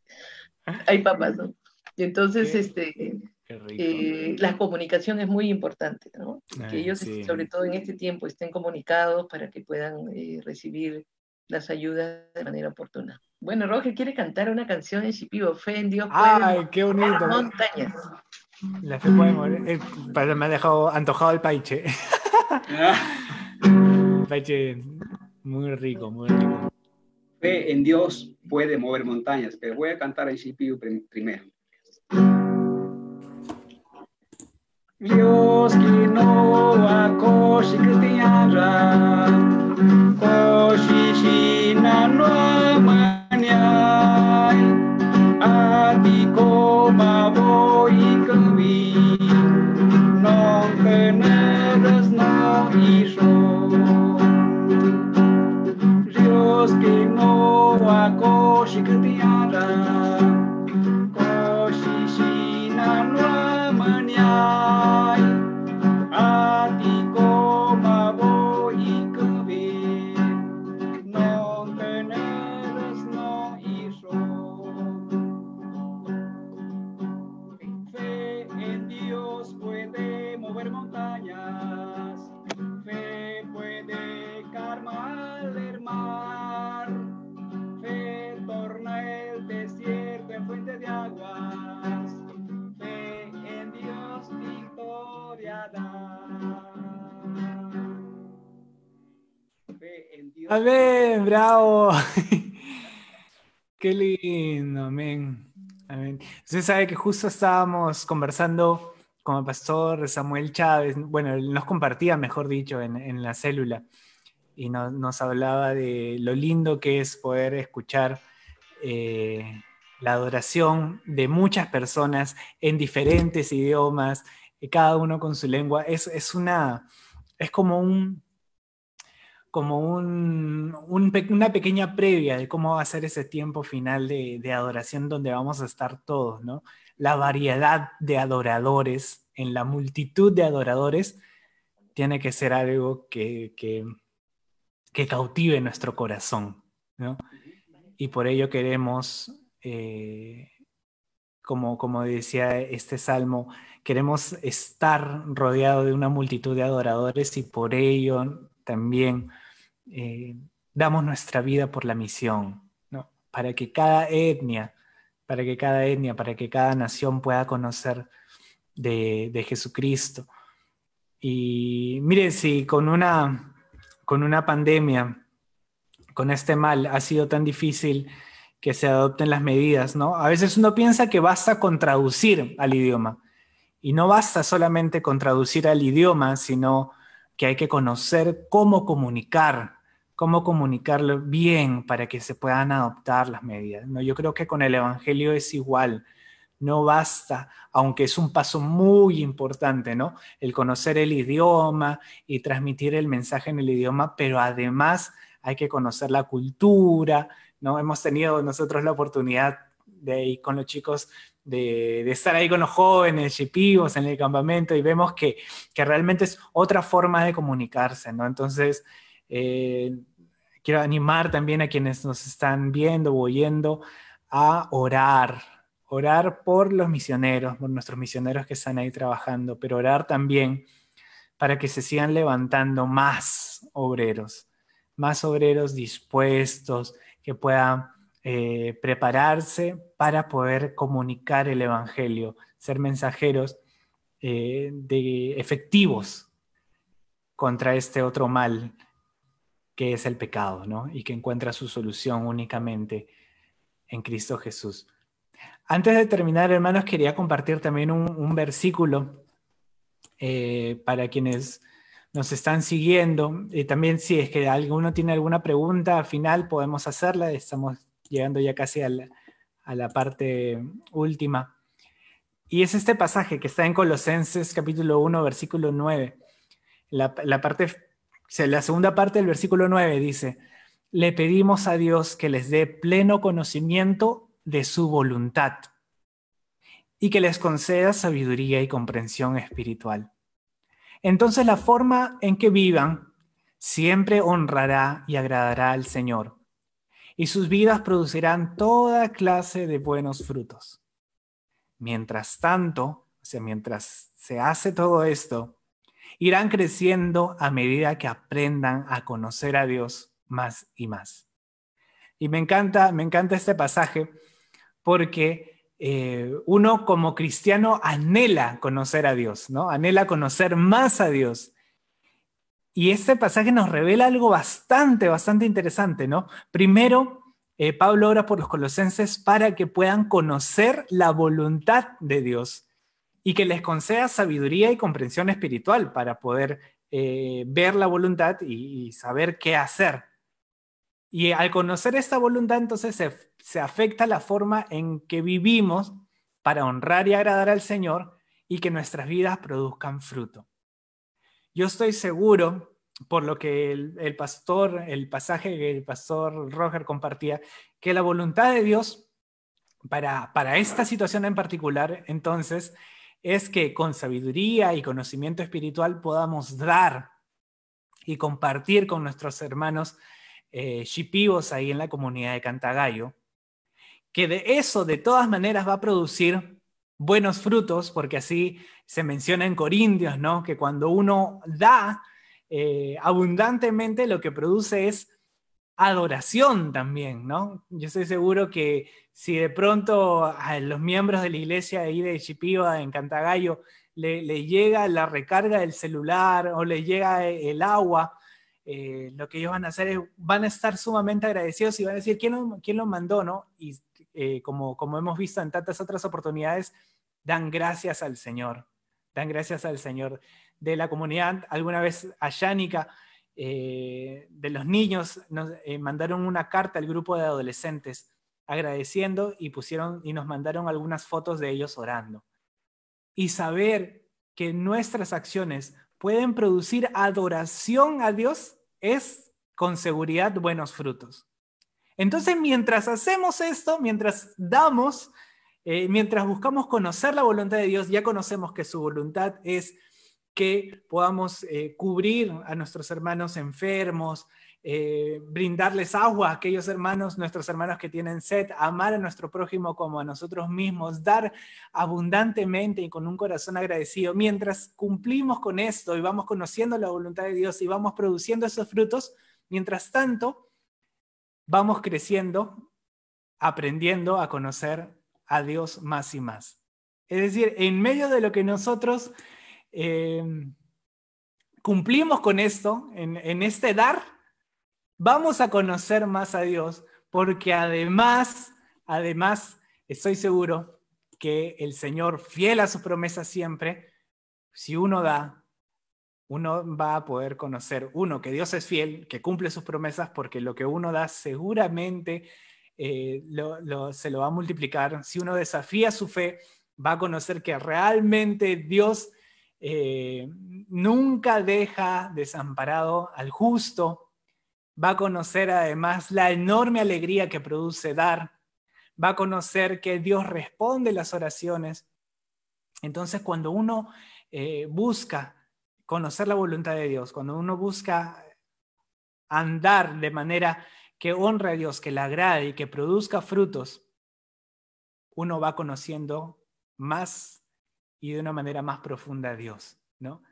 hay papas, ¿no? Y entonces, este, eh, la comunicación es muy importante, ¿no? que ellos, sobre todo en este tiempo, estén comunicados para que puedan eh, recibir las ayudas de manera oportuna. Bueno, Roger quiere cantar una canción en Shipibo, Fe en Dios. ¡Ay, qué bonito! Montañas. La fe puede morir. Eh, me ha dejado antojado el paiche. paiche muy rico, muy rico. Fe en Dios puede mover montañas, pero voy a cantar en Shipibo primero. Dios quinoa koshi cristiana, koshi shina no amanyai, ati koma boi kawi, non keneres no ishoi. Bravo. Qué lindo, amén. amén. Usted sabe que justo estábamos conversando con el pastor Samuel Chávez, bueno, nos compartía, mejor dicho, en, la célula, y nos hablaba de lo lindo que es poder escuchar eh, la adoración de muchas personas en diferentes idiomas, cada uno con su lengua. Es, es una, es como un como un, una pequeña previa de cómo va a ser ese tiempo final de, adoración donde vamos a estar todos, ¿no? La variedad de adoradores, en la multitud de adoradores, tiene que ser algo que, que, cautive nuestro corazón. Y por ello queremos, eh, como, como decía este salmo, queremos estar rodeado de una multitud de adoradores y por ello también eh, damos nuestra vida por la misión, ¿no? para que cada etnia, para que cada etnia, para que cada nación pueda conocer de, Jesucristo. Y mire, si con una, con una pandemia, con este mal, ha sido tan difícil que se adopten las medidas, ¿no? A veces uno piensa que basta con traducir al idioma. Y no basta solamente con traducir al idioma, sino que hay que conocer cómo comunicar, cómo comunicarlo bien para que se puedan adoptar las medidas. ¿no? Yo creo que con el Evangelio es igual. No basta, aunque es un paso muy importante, ¿no? El conocer el idioma y transmitir el mensaje en el idioma, pero además hay que conocer la cultura, ¿no? Hemos tenido nosotros la oportunidad de ahí con los chicos, de, estar ahí con los jóvenes, chipivos en el campamento y vemos que, que realmente es otra forma de comunicarse, ¿no? Entonces, eh, quiero animar también a quienes nos están viendo o oyendo a orar, orar por los misioneros, por nuestros misioneros que están ahí trabajando, pero orar también para que se sigan levantando más obreros, más obreros dispuestos, que puedan eh, prepararse para poder comunicar el Evangelio, ser mensajeros eh, de, efectivos contra este otro mal que es el pecado, ¿no? Y que encuentra su solución únicamente en Cristo Jesús. Antes de terminar, hermanos, quería compartir también un, versículo eh, para quienes nos están siguiendo. Y también si es que alguno tiene alguna pregunta al final, podemos hacerla. Estamos llegando ya casi a la, parte última. Y es este pasaje que está en Colosenses capítulo 1, versículo 9. La, la parte la segunda parte del versículo 9 dice, le pedimos a Dios que les dé pleno conocimiento de su voluntad y que les conceda sabiduría y comprensión espiritual. Entonces la forma en que vivan siempre honrará y agradará al Señor, y sus vidas producirán toda clase de buenos frutos. Mientras tanto, o mientras se hace todo esto, irán creciendo a medida que aprendan a conocer a Dios más y más. Y me encanta, me encanta este pasaje porque eh, uno como cristiano anhela conocer a Dios, ¿no? Anhela conocer más a Dios. Y este pasaje nos revela algo bastante, bastante interesante, ¿no? Primero, eh, Pablo ora por los colosenses para que puedan conocer la voluntad de Dios y que les conceda sabiduría y comprensión espiritual para poder eh, ver la voluntad y, saber qué hacer. Y al conocer esta voluntad, entonces se, se afecta la forma en que vivimos para honrar y agradar al Señor y que nuestras vidas produzcan fruto. Yo estoy seguro, por lo que el, el, pastor, el pasaje que el pastor Roger compartía, que la voluntad de Dios para, para esta situación en particular, entonces, es que con sabiduría y conocimiento espiritual podamos dar y compartir con nuestros hermanos eh, shipivos ahí en la comunidad de Cantagallo, que de eso de todas maneras va a producir buenos frutos, porque así se menciona en Corintios, ¿no? Que cuando uno da eh, abundantemente, lo que produce es adoración también, ¿no? Yo estoy seguro que si de pronto a los miembros de la iglesia ahí de Chipiva, en Cantagallo, le, llega la recarga del celular o le llega el agua, eh, lo que ellos van a hacer es, van a estar sumamente agradecidos y van a decir, ¿quién lo, mandó? ¿no? Y eh, como, como hemos visto en tantas otras oportunidades, dan gracias al Señor, dan gracias al Señor. De la comunidad, alguna vez a Yánica, eh, de los niños nos mandaron una carta al grupo de adolescentes agradeciendo y pusieron y nos mandaron algunas fotos de ellos orando. Y saber que nuestras acciones pueden producir adoración a Dios es con seguridad buenos frutos. Entonces, mientras hacemos esto, mientras damos, eh, mientras buscamos conocer la voluntad de Dios, ya conocemos que su voluntad es que podamos eh, cubrir a nuestros hermanos enfermos, eh, brindarles agua a aquellos hermanos, nuestros hermanos que tienen sed, amar a nuestro prójimo como a nosotros mismos, dar abundantemente y con un corazón agradecido. Mientras cumplimos con esto y vamos conociendo la voluntad de Dios y vamos produciendo esos frutos, mientras tanto, vamos creciendo, aprendiendo a conocer a Dios más y más. Es decir, en medio de lo que nosotros Em, cumplimos con esto, en, este dar, vamos a conocer más a Dios, porque además, además, estoy seguro que el Señor, fiel a su promesa siempre, si uno da, uno va a poder conocer, uno, que Dios es fiel, que cumple sus promesas, porque lo que uno da seguramente eh, se lo va a multiplicar. Si uno desafía su fe, va a conocer que realmente Dios eh, nunca deja desamparado al justo, va a conocer además la enorme alegría que produce dar, va a conocer que Dios responde las oraciones. Entonces, cuando uno eh, busca conocer la voluntad de Dios, cuando uno busca andar de manera que honre a Dios, que le agrade y que produzca frutos, uno va conociendo más y de una manera más profunda a Dios, ¿no?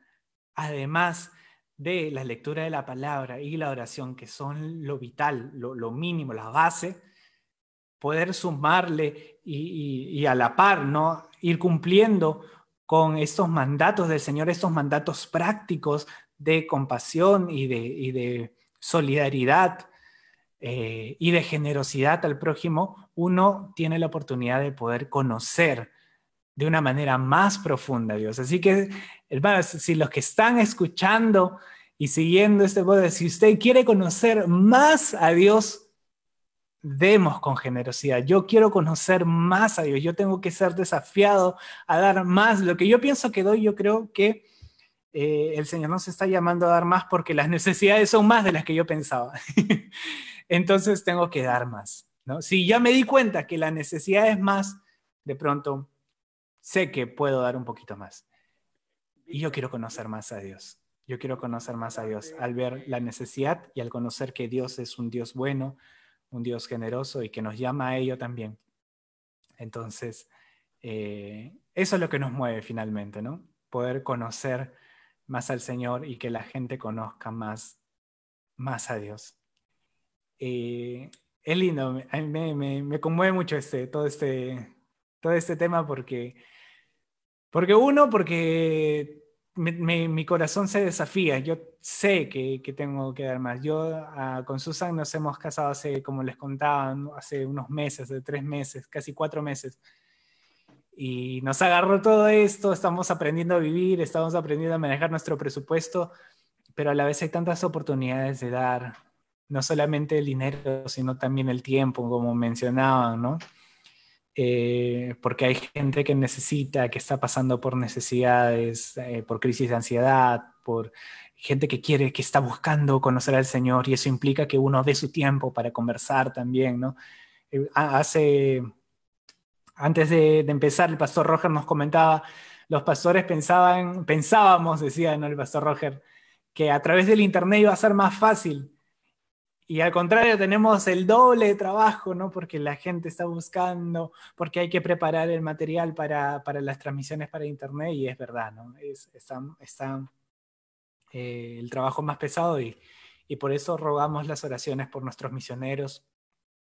Además de la lectura de la palabra y la oración, que son lo vital, lo, mínimo, la base, poder sumarle y, a la par, ¿no? Ir cumpliendo con estos mandatos del Señor, estos mandatos prácticos de compasión y de, de solidaridad eh, y de generosidad al prójimo, uno tiene la oportunidad de poder conocer de una manera más profunda a Dios. Así que, hermanos, si los que están escuchando y siguiendo este podcast, si usted quiere conocer más a Dios, demos con generosidad. Yo quiero conocer más a Dios. Yo tengo que ser desafiado a dar más. Lo que yo pienso que doy, yo creo que eh, el Señor nos está llamando a dar más porque las necesidades son más de las que yo pensaba. Entonces tengo que dar más. ¿no? Si ya me di cuenta que la necesidad es más, de pronto sé que puedo dar un poquito más. Y yo quiero conocer más a Dios. Yo quiero conocer más a Dios al ver la necesidad y al conocer que Dios es un Dios bueno, un Dios generoso y que nos llama a ello también. Entonces, eh, eso es lo que nos mueve finalmente, ¿no? Poder conocer más al Señor y que la gente conozca más, más a Dios. Eh, es lindo, me, me, me, conmueve mucho este, todo, este, todo este tema porque porque uno, porque mi corazón se desafía, yo sé que, tengo que dar más. Yo ah, con Susan nos hemos casado hace, como les contaba, hace unos meses, de tres meses, casi cuatro meses. Y nos agarró todo esto, estamos aprendiendo a vivir, estamos aprendiendo a manejar nuestro presupuesto, pero a la vez hay tantas oportunidades de dar, no solamente el dinero, sino también el tiempo, como mencionaban, ¿no? Eh, porque hay gente que necesita, que está pasando por necesidades, eh, por crisis de ansiedad, por gente que quiere, que está buscando conocer al Señor y eso implica que uno dé su tiempo para conversar también, ¿no? Eh, hace, antes de, empezar, el pastor Roger nos comentaba, los pastores pensaban, pensábamos, decía el pastor Roger, que a través del Internet iba a ser más fácil y al contrario, tenemos el doble de trabajo, ¿no? Porque la gente está buscando, porque hay que preparar el material para, para las transmisiones para Internet y es verdad, ¿no? Es, está, está eh, el trabajo más pesado y, y por eso rogamos las oraciones por nuestros misioneros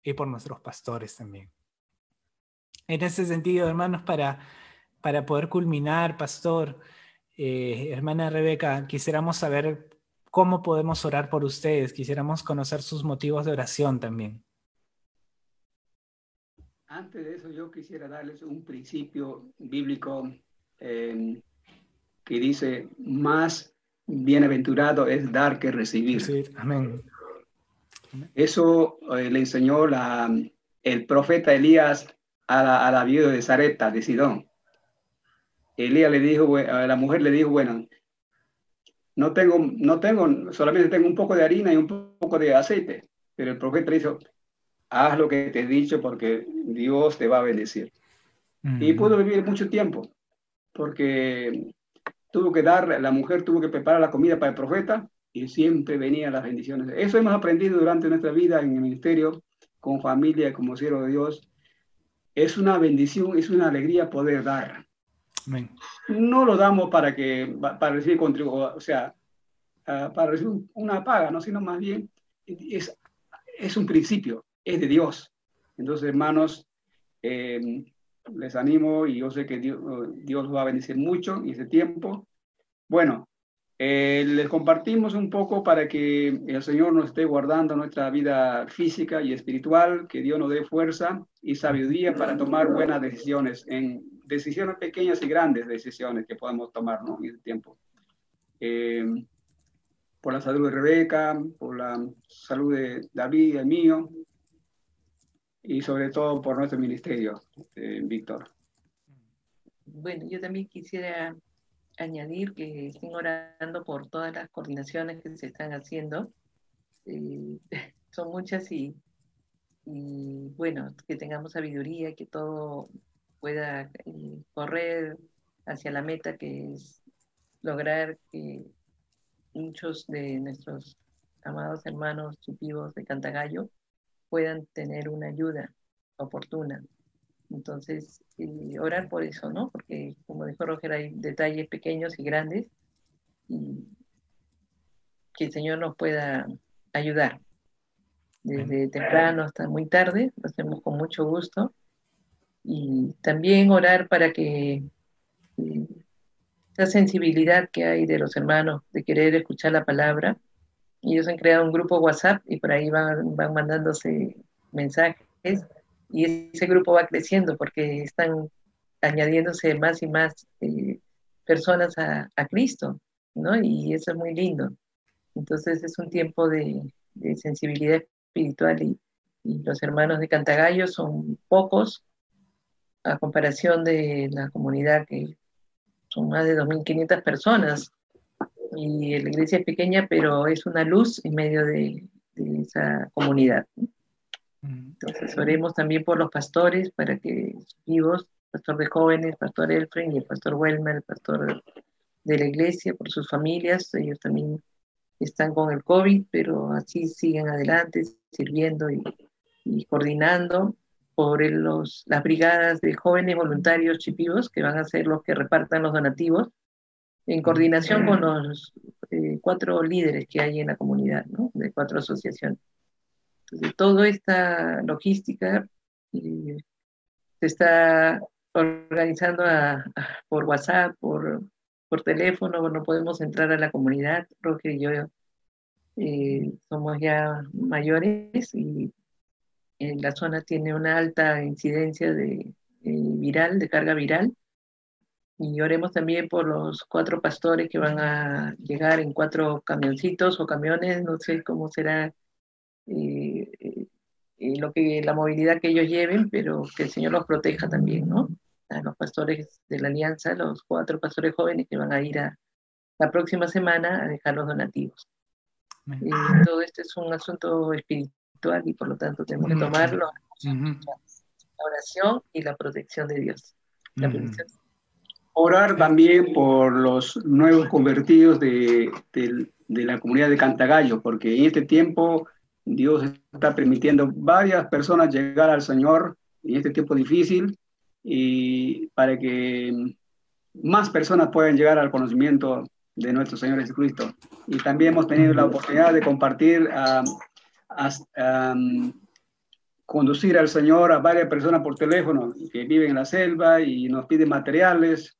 y por nuestros pastores también. En ese sentido, hermanos, para, para poder culminar, pastor, eh, hermana Rebeca, quisiéramos saber cómo podemos orar por ustedes. Quisiéramos conocer sus motivos de oración también. Antes de eso, yo quisiera darles un principio bíblico em, que dice, más bienaventurado es dar que recibir. Sí, amén. Eso eh, le enseñó la, el profeta Elías a la, a la viuda de Zareta, de Sidón. Elías le dijo, a la mujer le dijo, bueno, no tengo, no tengo, solamente tengo un poco de harina y un poco de aceite. Pero el profeta dijo, haz lo que te he dicho porque Dios te va a bendecir. Y pudo vivir mucho tiempo, porque tuvo que dar, la mujer tuvo que preparar la comida para el profeta y siempre venían las bendiciones. Eso hemos aprendido durante nuestra vida en el ministerio, con familia, como siervo de Dios. Es una bendición, es una alegría poder dar. No lo damos para, que, para recibir contribución, o sea, ah, para recibir una paga, ¿no? sino más bien es, es un principio, es de Dios. Entonces, hermanos, eh, les animo y yo sé que Dios, Dios va a bendecir mucho en ese tiempo. Bueno, eh, les compartimos un poco para que el Señor nos esté guardando nuestra vida física y espiritual, que Dios nos dé fuerza y sabiduría para tomar buenas decisiones en decisiones pequeñas y grandes decisiones que podemos tomar ¿no? en ese tiempo. Eh, por la salud de Rebeca, por la salud de David, el mío, y sobre todo por nuestro ministerio, eh, Víctor. Bueno, yo también quisiera añadir que estén orando por todas las coordinaciones que se están haciendo. Eh, son muchas y y bueno, que tengamos sabiduría, que todo pueda eh, correr hacia la meta que es lograr que muchos de nuestros amados hermanos chupivos de Cantagallo puedan tener una ayuda oportuna. Entonces, eh, orar por eso, ¿no? Porque, como dijo Roger, hay detalles pequeños y grandes y que el Señor nos pueda ayudar. Desde temprano hasta muy tarde, lo hacemos con mucho gusto. Y también orar para que eh, esa sensibilidad que hay de los hermanos de querer escuchar la palabra, ellos han creado un grupo WhatsApp y por ahí van, van mandándose mensajes y ese grupo va creciendo porque están añadiéndose más y más eh, personas a, a, Cristo, ¿no? Y eso es muy lindo. Entonces es un tiempo de, de sensibilidad espiritual y, los hermanos de Cantagallo son pocos a comparación de la comunidad que son más de 2.500 personas y la iglesia es pequeña, pero es una luz en medio de, de esa comunidad. Entonces oremos también por los pastores para que vivos, pastor de jóvenes, pastor Elfren y el pastor Welmer, el pastor de la iglesia, por sus familias, ellos también están con el COVID, pero así siguen adelante, sirviendo y, y coordinando por los, las brigadas de jóvenes voluntarios chipivos, que van a ser los que repartan los donativos, en coordinación con los eh, cuatro líderes que hay en la comunidad, ¿no? de cuatro asociaciones. Entonces, toda esta logística eh, se está organizando por WhatsApp, por, por teléfono, no podemos entrar a la comunidad. Roger y yo eh, somos ya mayores y en la zona tiene una alta incidencia de viral, de carga viral. Y oremos también por los cuatro pastores que van a llegar en cuatro camioncitos o camiones, no sé cómo será eh, eh, lo que, la movilidad que ellos lleven, pero que el Señor los proteja también, ¿no? A los pastores de la Alianza, los cuatro pastores jóvenes que van a ir a, la próxima semana a dejar los donativos. Eh, todo esto es un asunto espiritual y por lo tanto tenemos que tomarlo. La oración y la protección de Dios. Orar también por los nuevos convertidos de, de, de, la comunidad de Cantagallo, porque en este tiempo Dios está permitiendo varias personas llegar al Señor en este tiempo difícil y para que más personas puedan llegar al conocimiento de nuestro Señor Jesucristo. Y también hemos tenido la oportunidad de compartir, conducir al Señor a varias personas por teléfono que viven en la selva y nos piden materiales.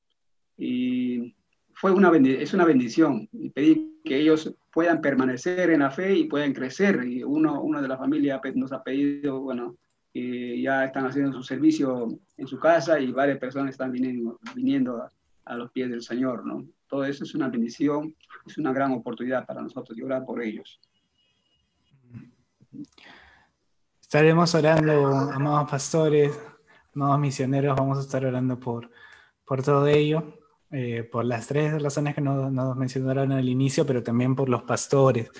Y fue una es una bendición. Y pedí que ellos puedan permanecer en la fe y puedan crecer. Y uno, una de la familia nos ha pedido, bueno, que ya están haciendo su servicio en su casa y varias personas están viniendo, viniendo a, los pies del Señor, ¿no? Todo eso es una bendición, es una gran oportunidad para nosotros de orar por ellos. Estaremos orando, amados pastores, amados misioneros, vamos a estar orando por, por todo ello. Eh, por las tres razones que nos, nos, mencionaron al inicio, pero también por los pastores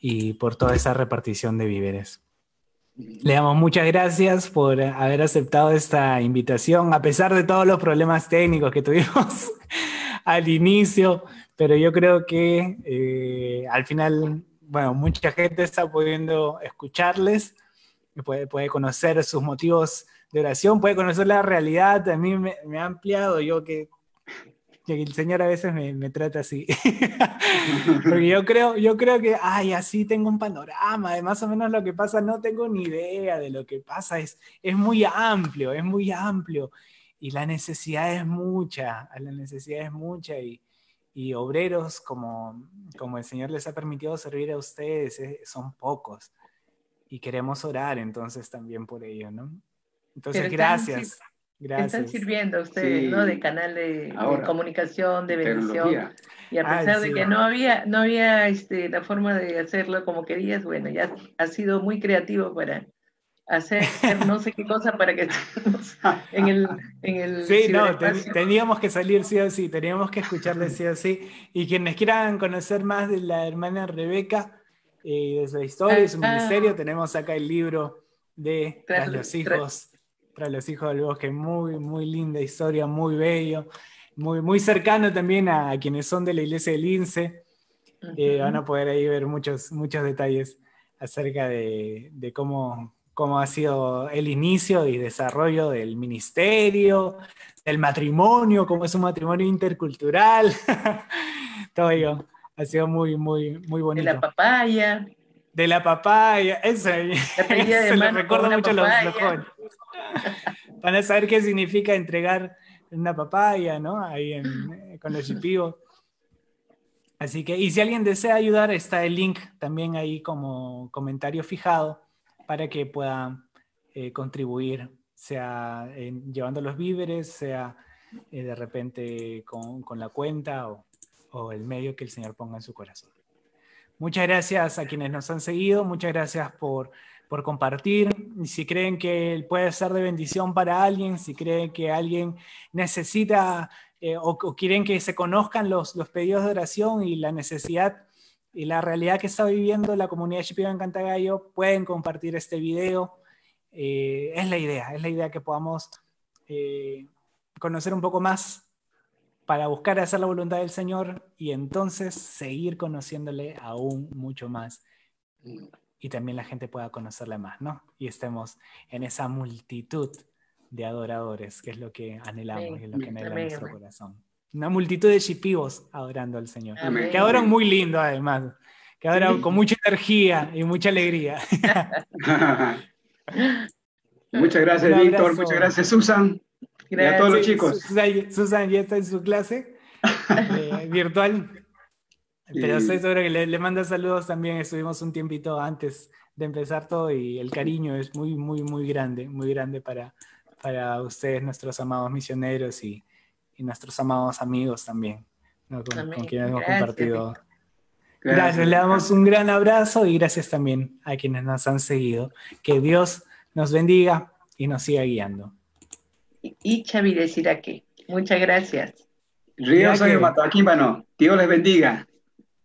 y por toda esa repartición de víveres. Le damos muchas gracias por haber aceptado esta invitación, a pesar de todos los problemas técnicos que tuvimos al inicio, pero yo creo que eh, al final, bueno, mucha gente está pudiendo escucharles, puede, puede conocer sus motivos de oración, puede conocer la realidad. A mí me, me ha ampliado, yo que que el Señor a veces me, me trata así. Porque yo creo, yo creo que, ay, así tengo un panorama de más o menos lo que pasa, no tengo ni idea de lo que pasa, es, es muy amplio, es muy amplio. Y la necesidad es mucha, la necesidad es mucha y, y obreros como, como el Señor les ha permitido servir a ustedes eh, son pocos. Y queremos orar entonces también por ello, ¿no? Entonces, gracias. Gracias. Están sirviendo ustedes, sí. ¿no? De canal de, Ahora, de comunicación, de bendición. Y a pesar Ay, de que no había, no había este, la forma de hacerlo como querías, bueno, ya ha sido muy creativo para hacer no sé qué cosa para que estemos en el, en el Sí, no, ten, teníamos que salir sí o sí, teníamos que escucharle sí o sí. Y quienes quieran conocer más de la hermana Rebeca, eh, de su historia y su ah, ministerio, tenemos acá el libro de Tras, los hijos, tras los hijos del bosque. Muy, muy linda historia, muy bello, muy, muy cercano también a, quienes son de la iglesia del INSE. Eh, van a poder ahí ver muchos, muchos detalles acerca de, de cómo, cómo ha sido el inicio y desarrollo del ministerio, del matrimonio, cómo es un matrimonio intercultural. Todo ello ha sido muy, muy, muy bonito. De la papaya. De la papaya, eso, se lo recuerdo mucho a los, jóvenes. Van a saber qué significa entregar una papaya, ¿no? Ahí en, con los chipivos. Así que, y si alguien desea ayudar, está el link también ahí como comentario fijado para que pueda eh, contribuir, sea llevando los víveres, sea eh, de repente con, la cuenta o, el medio que el Señor ponga en su corazón. Muchas gracias a quienes nos han seguido, muchas gracias por, por compartir. Si creen que puede ser de bendición para alguien, si creen que alguien necesita eh, o, quieren que se conozcan los pedidos de oración y la necesidad y la realidad que está viviendo la comunidad Shipibo en Cantagallo, pueden compartir este video. Eh, es la idea, es la idea que podamos eh, conocer un poco más para buscar hacer la voluntad del Señor y entonces seguir conociéndole aún mucho más y también la gente pueda conocerle más, ¿no? Y estemos en esa multitud de adoradores, que es lo que anhelamos y es lo que anhela nuestro corazón una multitud de chipivos adorando al Señor. Que adoran muy lindo además, que adoran con mucha energía y mucha alegría. muchas gracias, Víctor, muchas gracias, Susan. Y a todos los chicos. Susan, ya está en su clase eh, virtual. Pero estoy seguro que le, le manda saludos también. Estuvimos un tiempito antes de empezar todo y el cariño es muy, muy, muy grande, muy grande para, para ustedes, nuestros amados misioneros y, y nuestros amados amigos también, con, quienes hemos compartido. Gracias. le damos un gran abrazo y gracias también a quienes nos han seguido. Que Dios nos bendiga y nos siga guiando. Y Chavi decir aquí. Muchas gracias. Río soy Dios les bendiga.